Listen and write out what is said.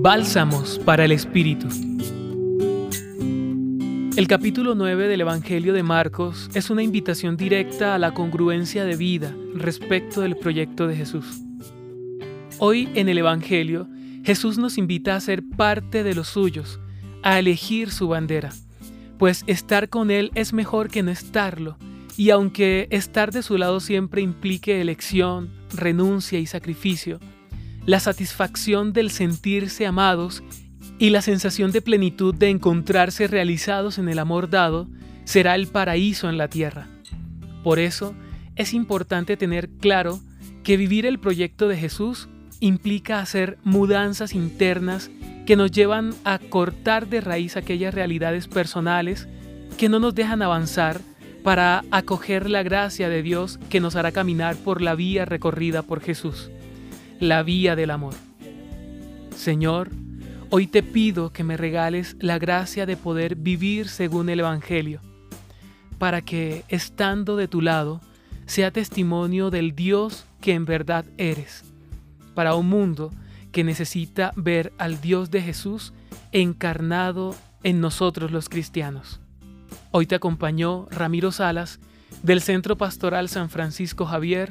Bálsamos para el Espíritu. El capítulo 9 del Evangelio de Marcos es una invitación directa a la congruencia de vida respecto del proyecto de Jesús. Hoy en el Evangelio, Jesús nos invita a ser parte de los suyos, a elegir su bandera, pues estar con Él es mejor que no estarlo, y aunque estar de su lado siempre implique elección, renuncia y sacrificio, la satisfacción del sentirse amados y la sensación de plenitud de encontrarse realizados en el amor dado será el paraíso en la tierra. Por eso es importante tener claro que vivir el proyecto de Jesús implica hacer mudanzas internas que nos llevan a cortar de raíz aquellas realidades personales que no nos dejan avanzar para acoger la gracia de Dios que nos hará caminar por la vía recorrida por Jesús la vía del amor. Señor, hoy te pido que me regales la gracia de poder vivir según el Evangelio, para que, estando de tu lado, sea testimonio del Dios que en verdad eres, para un mundo que necesita ver al Dios de Jesús encarnado en nosotros los cristianos. Hoy te acompañó Ramiro Salas del Centro Pastoral San Francisco Javier,